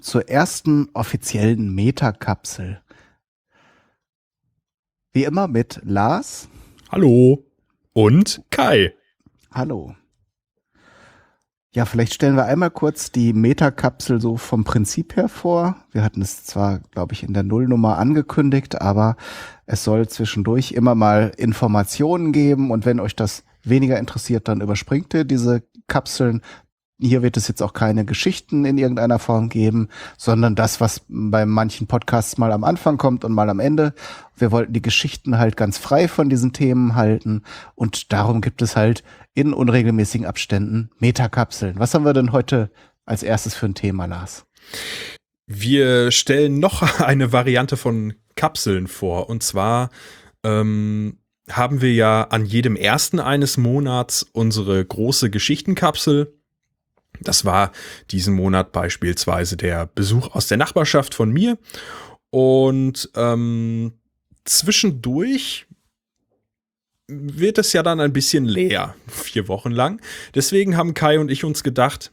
Willkommen zur ersten offiziellen Metakapsel. Wie immer mit Lars. Hallo. Und Kai. Hallo. Ja, vielleicht stellen wir einmal kurz die Metakapsel so vom Prinzip her vor. Wir hatten es zwar, glaube ich, in der Nullnummer angekündigt, aber es soll zwischendurch immer mal Informationen geben und wenn euch das weniger interessiert, dann überspringt ihr diese Kapseln. Hier wird es jetzt auch keine Geschichten in irgendeiner Form geben, sondern das, was bei manchen Podcasts mal am Anfang kommt und mal am Ende. Wir wollten die Geschichten halt ganz frei von diesen Themen halten und darum gibt es halt in unregelmäßigen Abständen Metakapseln. Was haben wir denn heute als erstes für ein Thema, Lars? Wir stellen noch eine Variante von Kapseln vor und zwar ähm, haben wir ja an jedem ersten eines Monats unsere große Geschichtenkapsel. Das war diesen Monat beispielsweise der Besuch aus der Nachbarschaft von mir. Und ähm, zwischendurch wird es ja dann ein bisschen leer, vier Wochen lang. Deswegen haben Kai und ich uns gedacht,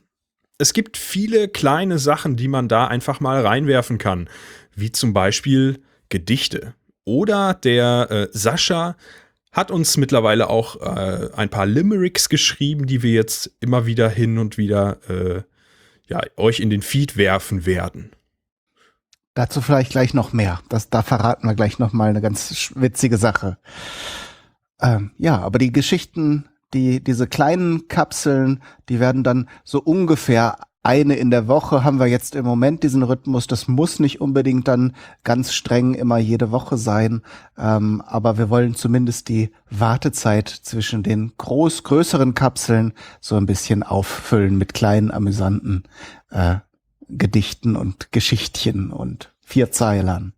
es gibt viele kleine Sachen, die man da einfach mal reinwerfen kann, wie zum Beispiel Gedichte. Oder der äh, Sascha hat uns mittlerweile auch äh, ein paar Limericks geschrieben, die wir jetzt immer wieder hin und wieder äh, ja, euch in den Feed werfen werden. Dazu vielleicht gleich noch mehr. Das, da verraten wir gleich noch mal eine ganz witzige Sache. Ähm, ja, aber die Geschichten, die diese kleinen Kapseln, die werden dann so ungefähr eine in der Woche haben wir jetzt im Moment diesen Rhythmus. Das muss nicht unbedingt dann ganz streng immer jede Woche sein. Ähm, aber wir wollen zumindest die Wartezeit zwischen den groß, größeren Kapseln so ein bisschen auffüllen mit kleinen, amüsanten äh, Gedichten und Geschichtchen und Vierzeilern.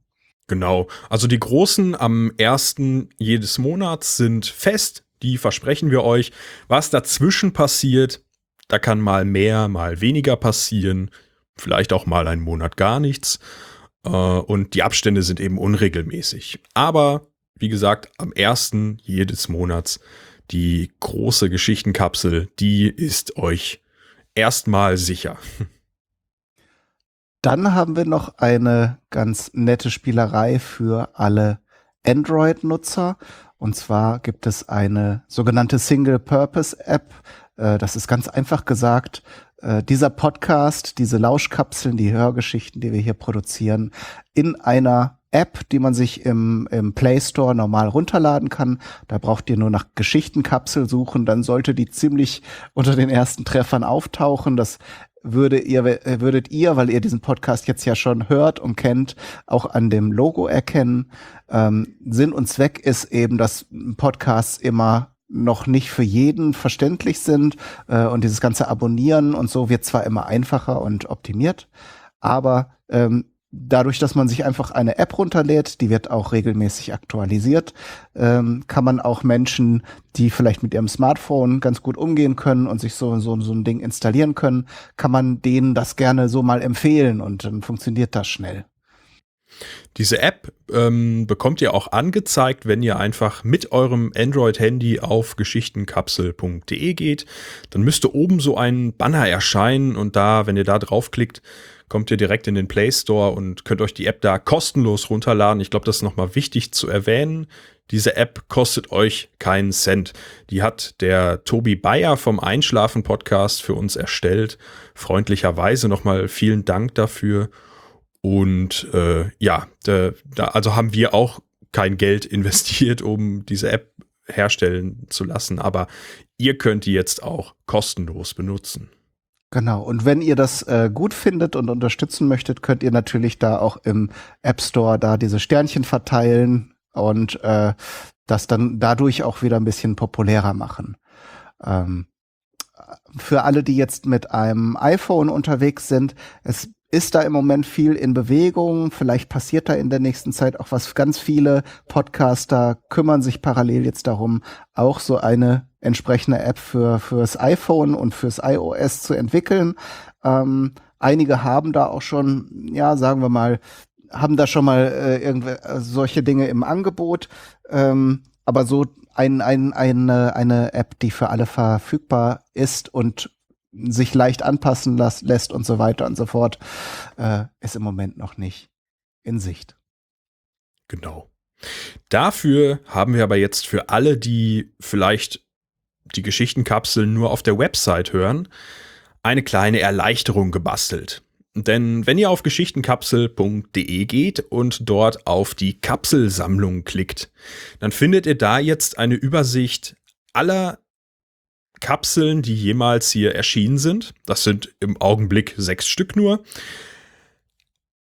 Genau. Also die großen am ersten jedes Monats sind fest. Die versprechen wir euch. Was dazwischen passiert, da kann mal mehr, mal weniger passieren, vielleicht auch mal einen Monat gar nichts. Äh, und die Abstände sind eben unregelmäßig. Aber wie gesagt, am ersten jedes Monats die große Geschichtenkapsel, die ist euch erstmal sicher. Dann haben wir noch eine ganz nette Spielerei für alle Android-Nutzer. Und zwar gibt es eine sogenannte Single-Purpose-App, das ist ganz einfach gesagt, äh, dieser Podcast, diese Lauschkapseln, die Hörgeschichten, die wir hier produzieren, in einer App, die man sich im, im Play Store normal runterladen kann. Da braucht ihr nur nach Geschichtenkapsel suchen, dann sollte die ziemlich unter den ersten Treffern auftauchen. Das würde ihr, würdet ihr, weil ihr diesen Podcast jetzt ja schon hört und kennt, auch an dem Logo erkennen. Ähm, Sinn und Zweck ist eben, dass Podcasts immer noch nicht für jeden verständlich sind äh, und dieses ganze Abonnieren und so wird zwar immer einfacher und optimiert, aber ähm, dadurch, dass man sich einfach eine App runterlädt, die wird auch regelmäßig aktualisiert, ähm, kann man auch Menschen, die vielleicht mit ihrem Smartphone ganz gut umgehen können und sich so, so, so ein Ding installieren können, kann man denen das gerne so mal empfehlen und dann funktioniert das schnell. Diese App ähm, bekommt ihr auch angezeigt, wenn ihr einfach mit eurem Android-Handy auf geschichtenkapsel.de geht. Dann müsste oben so ein Banner erscheinen und da, wenn ihr da draufklickt, kommt ihr direkt in den Play Store und könnt euch die App da kostenlos runterladen. Ich glaube, das ist nochmal wichtig zu erwähnen. Diese App kostet euch keinen Cent. Die hat der Tobi Bayer vom Einschlafen Podcast für uns erstellt. Freundlicherweise nochmal vielen Dank dafür. Und äh, ja, da, da, also haben wir auch kein Geld investiert, um diese App herstellen zu lassen, aber ihr könnt die jetzt auch kostenlos benutzen. Genau, und wenn ihr das äh, gut findet und unterstützen möchtet, könnt ihr natürlich da auch im App Store da diese Sternchen verteilen und äh, das dann dadurch auch wieder ein bisschen populärer machen. Ähm, für alle, die jetzt mit einem iPhone unterwegs sind, es ist da im Moment viel in Bewegung. Vielleicht passiert da in der nächsten Zeit auch was. Ganz viele Podcaster kümmern sich parallel jetzt darum, auch so eine entsprechende App für fürs iPhone und fürs iOS zu entwickeln. Ähm, einige haben da auch schon, ja, sagen wir mal, haben da schon mal äh, irgendwelche äh, solche Dinge im Angebot. Ähm, aber so ein, ein, eine, eine App, die für alle verfügbar ist und sich leicht anpassen las, lässt und so weiter und so fort, äh, ist im Moment noch nicht in Sicht. Genau. Dafür haben wir aber jetzt für alle, die vielleicht die Geschichtenkapseln nur auf der Website hören, eine kleine Erleichterung gebastelt. Denn wenn ihr auf geschichtenkapsel.de geht und dort auf die Kapselsammlung klickt, dann findet ihr da jetzt eine Übersicht aller Kapseln, die jemals hier erschienen sind. Das sind im Augenblick sechs Stück nur.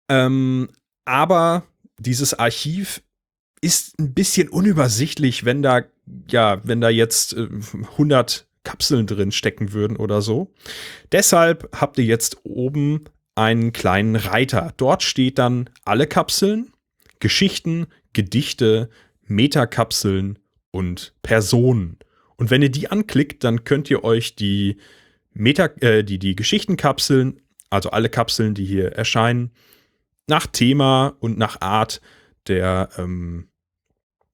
Ähm, aber dieses Archiv ist ein bisschen unübersichtlich, wenn da, ja, wenn da jetzt äh, 100 Kapseln drin stecken würden oder so. Deshalb habt ihr jetzt oben einen kleinen Reiter. Dort steht dann alle Kapseln, Geschichten, Gedichte, Metakapseln und Personen. Und wenn ihr die anklickt, dann könnt ihr euch die Meta, äh, die, die Geschichtenkapseln, also alle Kapseln, die hier erscheinen, nach Thema und nach Art der, ähm,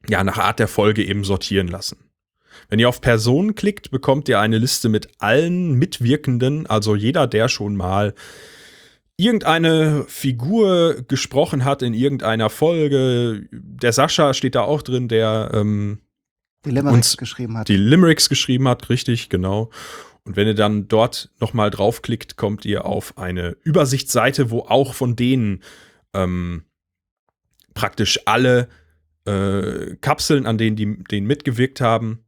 ja, nach Art der Folge eben sortieren lassen. Wenn ihr auf Personen klickt, bekommt ihr eine Liste mit allen Mitwirkenden, also jeder, der schon mal irgendeine Figur gesprochen hat in irgendeiner Folge. Der Sascha steht da auch drin, der ähm, die Limericks geschrieben hat. Die Limericks geschrieben hat, richtig, genau. Und wenn ihr dann dort nochmal draufklickt, kommt ihr auf eine Übersichtsseite, wo auch von denen ähm, praktisch alle äh, Kapseln, an denen die denen mitgewirkt haben,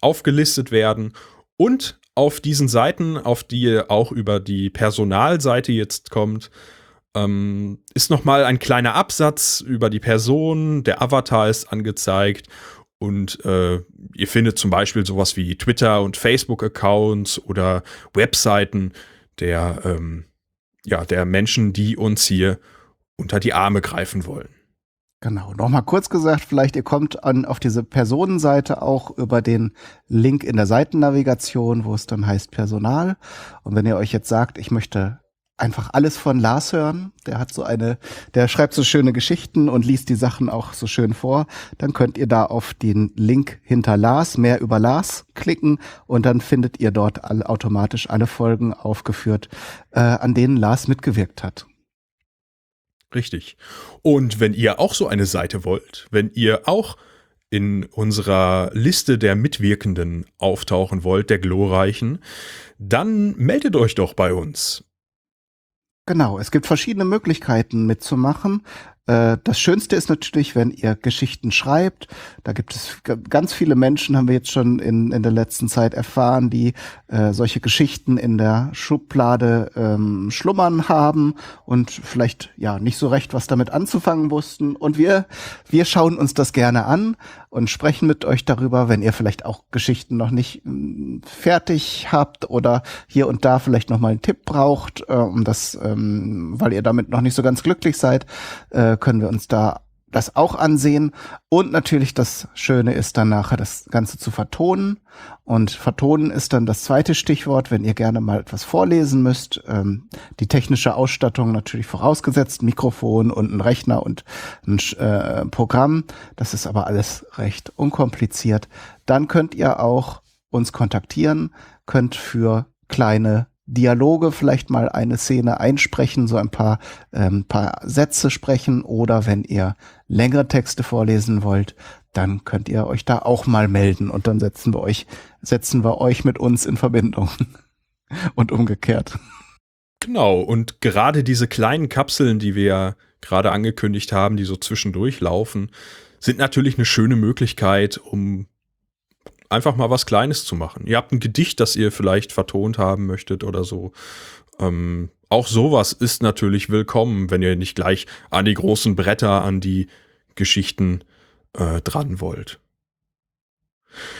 aufgelistet werden. Und auf diesen Seiten, auf die ihr auch über die Personalseite jetzt kommt, ähm, ist nochmal ein kleiner Absatz über die Person, der Avatar ist angezeigt und äh, ihr findet zum Beispiel sowas wie Twitter- und Facebook-Accounts oder Webseiten der, ähm, ja, der Menschen, die uns hier unter die Arme greifen wollen. Genau. Nochmal kurz gesagt, vielleicht ihr kommt an, auf diese Personenseite auch über den Link in der Seitennavigation, wo es dann heißt Personal. Und wenn ihr euch jetzt sagt, ich möchte einfach alles von Lars hören. Der hat so eine, der schreibt so schöne Geschichten und liest die Sachen auch so schön vor. Dann könnt ihr da auf den Link hinter Lars, mehr über Lars klicken und dann findet ihr dort alle, automatisch alle Folgen aufgeführt, äh, an denen Lars mitgewirkt hat. Richtig. Und wenn ihr auch so eine Seite wollt, wenn ihr auch in unserer Liste der Mitwirkenden auftauchen wollt, der Glorreichen, dann meldet euch doch bei uns. Genau, es gibt verschiedene Möglichkeiten mitzumachen. Äh, das Schönste ist natürlich, wenn ihr Geschichten schreibt. Da gibt es ganz viele Menschen, haben wir jetzt schon in, in der letzten Zeit erfahren, die äh, solche Geschichten in der Schublade ähm, schlummern haben und vielleicht ja nicht so recht was damit anzufangen wussten. Und wir, wir schauen uns das gerne an und sprechen mit euch darüber, wenn ihr vielleicht auch Geschichten noch nicht mh, mm, fertig habt oder hier und da vielleicht noch mal einen Tipp braucht, äh, um das, ähm, weil ihr damit noch nicht so ganz glücklich seid. Äh, können wir uns da das auch ansehen. Und natürlich das Schöne ist dann nachher das Ganze zu vertonen. Und vertonen ist dann das zweite Stichwort, wenn ihr gerne mal etwas vorlesen müsst. Ähm, die technische Ausstattung natürlich vorausgesetzt, Mikrofon und ein Rechner und ein äh, Programm. Das ist aber alles recht unkompliziert. Dann könnt ihr auch uns kontaktieren, könnt für kleine Dialoge vielleicht mal eine Szene einsprechen, so ein paar, ähm, paar Sätze sprechen oder wenn ihr längere Texte vorlesen wollt, dann könnt ihr euch da auch mal melden und dann setzen wir euch, setzen wir euch mit uns in Verbindung und umgekehrt. Genau, und gerade diese kleinen Kapseln, die wir gerade angekündigt haben, die so zwischendurch laufen, sind natürlich eine schöne Möglichkeit, um einfach mal was Kleines zu machen. Ihr habt ein Gedicht, das ihr vielleicht vertont haben möchtet oder so. Ähm, auch sowas ist natürlich willkommen, wenn ihr nicht gleich an die großen Bretter, an die Geschichten äh, dran wollt.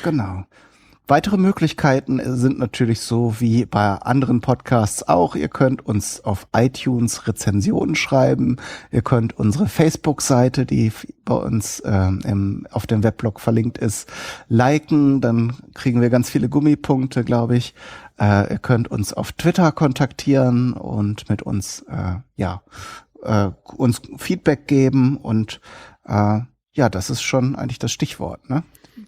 Genau. Weitere Möglichkeiten sind natürlich so wie bei anderen Podcasts auch. Ihr könnt uns auf iTunes Rezensionen schreiben. Ihr könnt unsere Facebook-Seite, die bei uns äh, im, auf dem Weblog verlinkt ist, liken. Dann kriegen wir ganz viele Gummipunkte, glaube ich. Äh, ihr könnt uns auf Twitter kontaktieren und mit uns, äh, ja, äh, uns Feedback geben und äh, ja, das ist schon eigentlich das Stichwort, ne?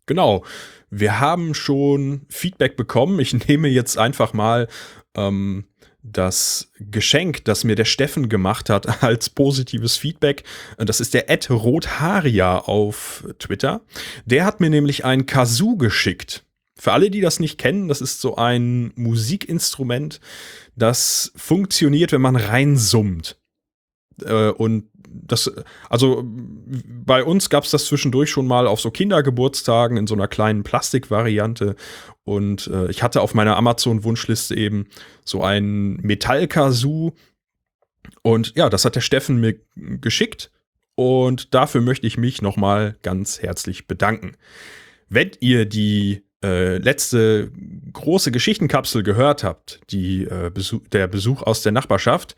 Genau. Wir haben schon Feedback bekommen. Ich nehme jetzt einfach mal ähm, das Geschenk, das mir der Steffen gemacht hat, als positives Feedback. Das ist der Ed Rotharia auf Twitter. Der hat mir nämlich ein Kazoo geschickt. Für alle, die das nicht kennen, das ist so ein Musikinstrument, das funktioniert, wenn man reinsummt. Äh, und das, also bei uns gab es das zwischendurch schon mal auf so Kindergeburtstagen in so einer kleinen Plastikvariante. Und äh, ich hatte auf meiner Amazon-Wunschliste eben so ein Metallkazoo. Und ja, das hat der Steffen mir geschickt. Und dafür möchte ich mich nochmal ganz herzlich bedanken. Wenn ihr die äh, letzte große Geschichtenkapsel gehört habt, die, äh, Besuch, der Besuch aus der Nachbarschaft,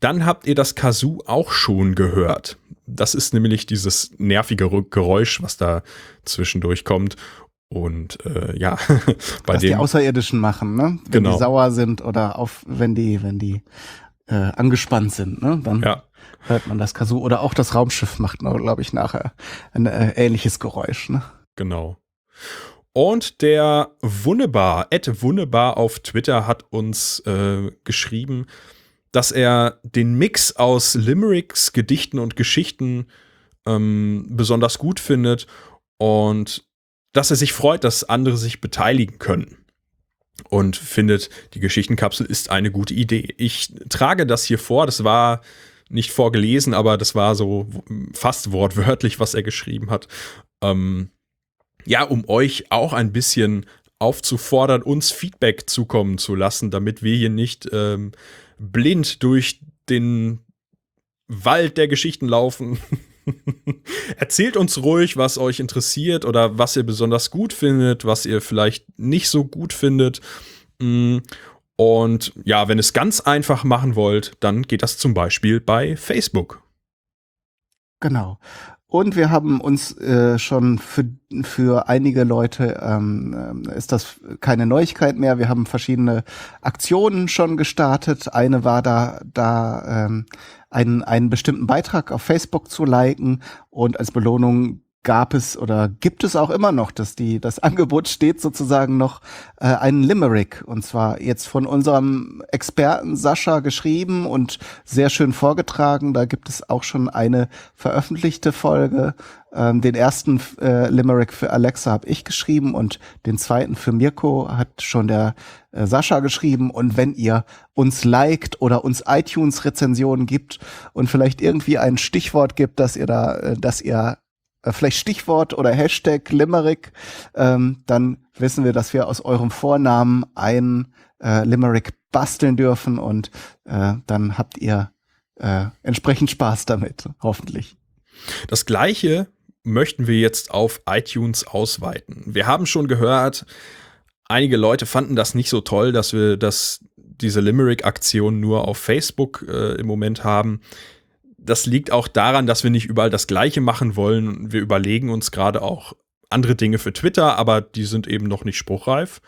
dann habt ihr das Kazoo auch schon gehört. Das ist nämlich dieses nervige Geräusch, was da zwischendurch kommt. Und äh, ja, bei was dem, die Außerirdischen machen, ne? Wenn genau. die sauer sind oder auf, wenn die, wenn die äh, angespannt sind, ne? Dann ja. hört man das Kazoo. Oder auch das Raumschiff macht, glaube ich, nachher ein äh, ähnliches Geräusch, ne? Genau. Und der Wunnebar, Ed Wunnebar auf Twitter hat uns äh, geschrieben, dass er den Mix aus Limericks, Gedichten und Geschichten ähm, besonders gut findet und dass er sich freut, dass andere sich beteiligen können. Und findet, die Geschichtenkapsel ist eine gute Idee. Ich trage das hier vor, das war nicht vorgelesen, aber das war so fast wortwörtlich, was er geschrieben hat. Ähm, ja, um euch auch ein bisschen aufzufordern, uns Feedback zukommen zu lassen, damit wir hier nicht ähm, blind durch den Wald der Geschichten laufen. Erzählt uns ruhig, was euch interessiert oder was ihr besonders gut findet, was ihr vielleicht nicht so gut findet. Mm, und ja, wenn es ganz einfach machen wollt, dann geht das zum Beispiel bei Facebook. Genau. Und wir haben uns äh, schon für, für einige Leute ähm, äh, ist das keine Neuigkeit mehr. Wir haben verschiedene Aktionen schon gestartet. Eine war da, da ähm, einen, einen bestimmten Beitrag auf Facebook zu liken und als Belohnung gab es oder gibt es auch immer noch, dass die das Angebot steht sozusagen noch äh, einen Limerick und zwar jetzt von unserem Experten Sascha geschrieben und sehr schön vorgetragen. Da gibt es auch schon eine veröffentlichte Folge. Ähm, den ersten äh, Limerick für Alexa habe ich geschrieben und den zweiten für Mirko hat schon der äh, Sascha geschrieben. Und wenn ihr uns liked oder uns iTunes-Rezensionen gibt und vielleicht irgendwie ein Stichwort gibt, dass ihr da, äh, dass ihr vielleicht Stichwort oder Hashtag Limerick, ähm, dann wissen wir, dass wir aus eurem Vornamen ein äh, Limerick basteln dürfen und äh, dann habt ihr äh, entsprechend Spaß damit, hoffentlich. Das gleiche möchten wir jetzt auf iTunes ausweiten. Wir haben schon gehört, einige Leute fanden das nicht so toll, dass wir das, diese Limerick-Aktion nur auf Facebook äh, im Moment haben das liegt auch daran, dass wir nicht überall das Gleiche machen wollen. Wir überlegen uns gerade auch andere Dinge für Twitter, aber die sind eben noch nicht spruchreif.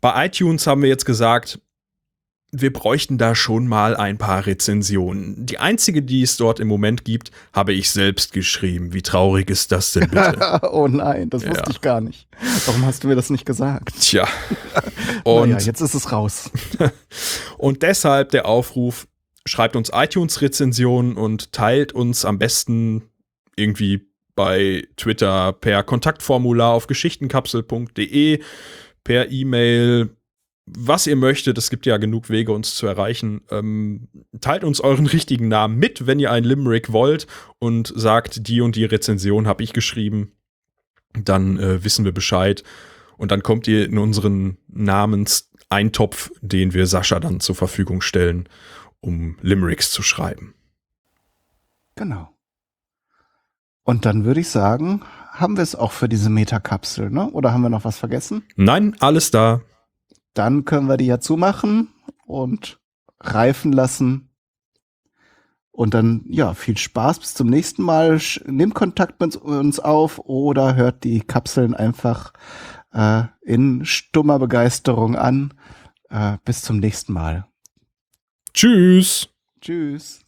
Bei iTunes haben wir jetzt gesagt, wir bräuchten da schon mal ein paar Rezensionen. Die einzige, die es dort im Moment gibt, habe ich selbst geschrieben. Wie traurig ist das denn bitte? oh nein, das wusste ja. ich gar nicht. Warum hast du mir das nicht gesagt? Tja. Und naja, jetzt ist es raus. und deshalb der Aufruf, schreibt uns iTunes-Rezensionen und teilt uns am besten irgendwie bei Twitter per Kontaktformular auf geschichtenkapsel.de, per E-Mail, was ihr möchtet. Es gibt ja genug Wege, uns zu erreichen. Ähm, teilt uns euren richtigen Namen mit, wenn ihr einen Limerick wollt und sagt, die und die Rezension habe ich geschrieben. Dann äh, wissen wir Bescheid. Und dann kommt ihr in unseren Namenseintopf, den wir Sascha dann zur Verfügung stellen um Limericks zu schreiben. Genau. Und dann würde ich sagen, haben wir es auch für diese Metakapsel, ne? Oder haben wir noch was vergessen? Nein, alles da. Dann können wir die ja zumachen und reifen lassen. Und dann, ja, viel Spaß. Bis zum nächsten Mal. Nehmt Kontakt mit uns auf oder hört die Kapseln einfach äh, in stummer Begeisterung an. Äh, bis zum nächsten Mal. Tschüss. Tschüss.